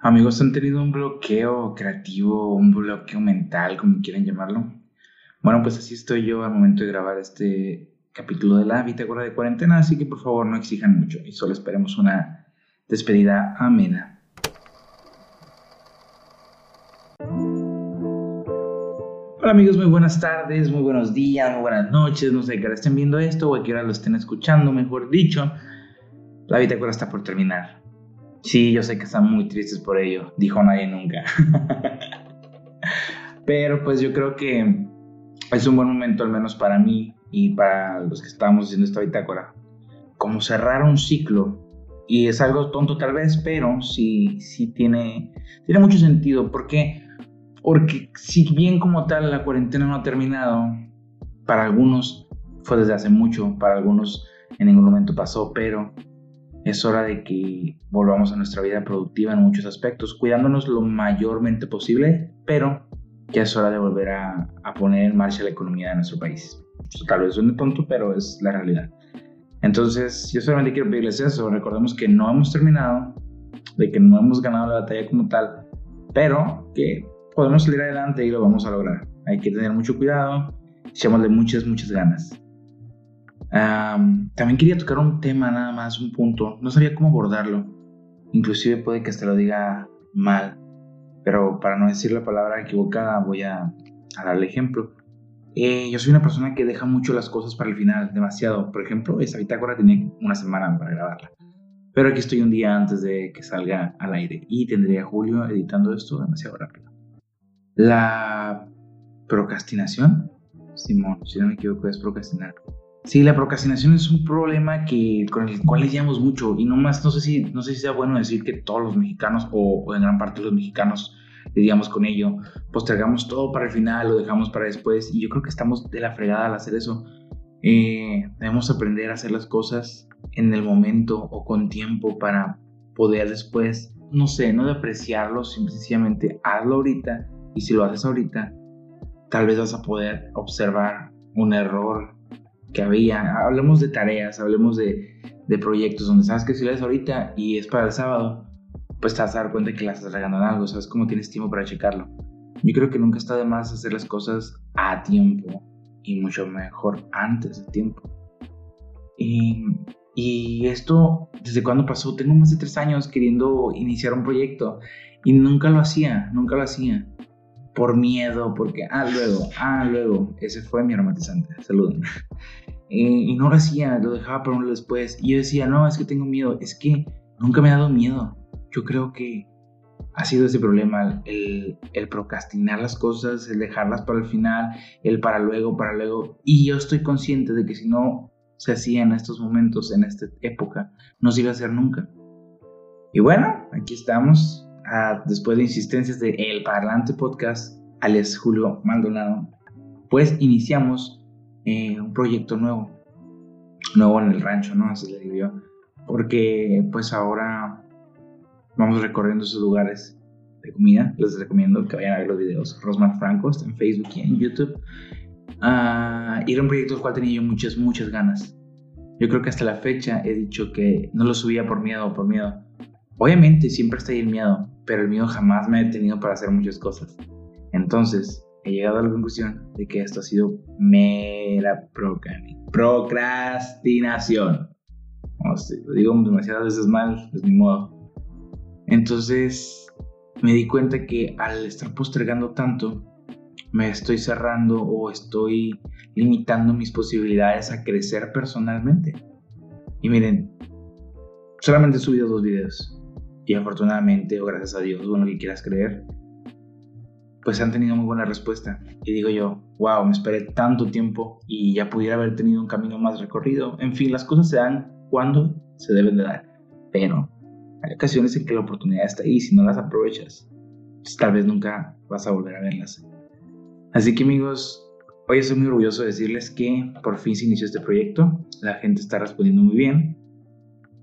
Amigos, ¿han tenido un bloqueo creativo, un bloqueo mental, como quieran llamarlo? Bueno, pues así estoy yo al momento de grabar este capítulo de la bitácora de cuarentena, así que por favor no exijan mucho y solo esperemos una despedida amena. Hola amigos, muy buenas tardes, muy buenos días, muy buenas noches, no sé qué hora estén viendo esto o a qué hora lo estén escuchando, mejor dicho. La bitácora está por terminar. Sí, yo sé que están muy tristes por ello, dijo nadie nunca. Pero pues yo creo que es un buen momento, al menos para mí y para los que estamos haciendo esta bitácora, como cerrar un ciclo. Y es algo tonto tal vez, pero sí, sí tiene, tiene mucho sentido. ¿Por qué? Porque si bien como tal la cuarentena no ha terminado, para algunos fue desde hace mucho, para algunos en ningún momento pasó, pero es hora de que volvamos a nuestra vida productiva en muchos aspectos, cuidándonos lo mayormente posible, pero ya es hora de volver a, poner en marcha la economía de nuestro país. tal vez suene tonto, pero es la realidad. Entonces, yo solamente quiero pedirles eso. Recordemos que no hemos terminado, de que no hemos ganado la batalla como tal, pero que podemos salir adelante y lo vamos a lograr. Hay que tener mucho cuidado, echémosle muchas, muchas ganas también quería tocar un tema nada más, un punto. No sabía cómo abordarlo. Inclusive puede que hasta lo diga mal. Pero para no decir la palabra equivocada voy a, darle ejemplo. Eh, yo soy una persona que deja mucho las cosas para el final, demasiado. Por ejemplo, esa bitácora tenía una semana para grabarla. Pero aquí estoy un día antes de que salga al aire y tendría a Julio editando esto demasiado rápido. La procrastinación, Simón, si no me equivoco, es procrastinar. Sí, la procrastinación es un problema que, con el cual lidiamos mucho y no más, no sé si, no sé si sea bueno decir que todos los mexicanos o, en gran parte los mexicanos lidiamos con ello, postergamos todo para el final, lo dejamos para después y yo creo que estamos de la fregada al hacer eso. Eh, debemos aprender a hacer las cosas en el momento o con tiempo para poder después, no sé, no de apreciarlo, sencillamente hazlo ahorita y si lo haces ahorita, tal vez vas a poder observar un error que había. Hablemos de tareas, hablemos de, proyectos donde sabes que si lo haces ahorita y es para el sábado, pues te vas a dar cuenta que las estás regando en algo, sabes cómo tienes tiempo para checarlo. Yo creo que nunca está de más hacer las cosas a tiempo y mucho mejor antes de tiempo. Y, y esto, ¿desde cuándo pasó? Tengo más de tres años queriendo iniciar un proyecto y nunca lo hacía, nunca lo hacía por miedo, porque, ah, luego, ah, luego, ese fue mi aromatizante, saluden. y, no lo hacía, lo dejaba para uno después. Y yo decía, no, es que tengo miedo, es que nunca me ha dado miedo. Yo creo que ha sido ese problema, el, el procrastinar las cosas, el dejarlas para el final, el para luego, para luego. Y yo estoy consciente de que si no se hacía en estos momentos, en esta época, no se iba a hacer nunca. Y bueno, aquí estamos, después de insistencias de El Parlante Podcast, alias Julio Maldonado, pues iniciamos eh, un proyecto nuevo, nuevo en el rancho, ¿no? Así le digo yo, porque pues ahora vamos recorriendo esos lugares de comida, les recomiendo que vayan a ver los videos, Rosmar Franco, está en Facebook y en YouTube, uh, y era un proyecto del cual tenía yo muchas, muchas ganas. Yo creo que hasta la fecha he dicho que no lo subía por miedo, por miedo. Obviamente siempre está ahí el miedo, pero el miedo jamás me ha detenido para hacer muchas cosas. Entonces, he llegado a la conclusión de que esto ha sido mera procrastinación. lo digo demasiadas veces mal, es mi modo. Entonces, me di cuenta que al estar postergando tanto, me estoy cerrando o estoy limitando mis posibilidades a crecer personalmente. Y miren, solamente he subido dos videos y afortunadamente o gracias a Dios o lo que quieras creer, pues han tenido muy buena respuesta. Y digo yo, wow, me esperé tanto tiempo y ya pudiera haber tenido un camino más recorrido. En fin, las cosas se dan cuando se deben de dar. Pero hay ocasiones en que la oportunidad está ahí y si no las aprovechas, pues tal vez nunca vas a volver a verlas. Así que amigos, hoy estoy muy orgulloso de decirles que por fin se inició este proyecto. La gente está respondiendo muy bien.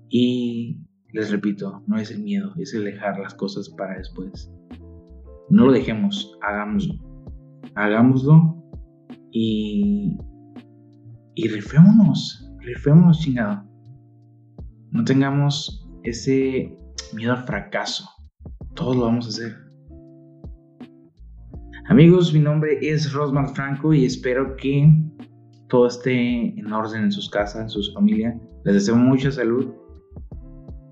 Y les repito, no es el miedo, es el dejar las cosas para después. No lo dejemos, hagámoslo. Hagámoslo y. Y rifémonos, rifémonos, chingado. No tengamos ese miedo al fracaso. todos lo vamos a hacer. Amigos, mi nombre es Rosmar Franco y espero que todo esté en orden en sus casas, en sus familias. Les deseo mucha salud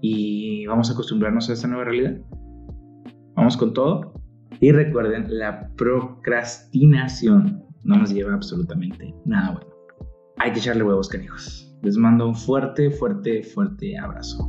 y vamos a acostumbrarnos a esta nueva realidad. Vamos con todo. Y recuerden, la procrastinación no nos lleva absolutamente nada bueno. Hay que echarle huevos, canijos. Les mando un fuerte, fuerte, fuerte abrazo.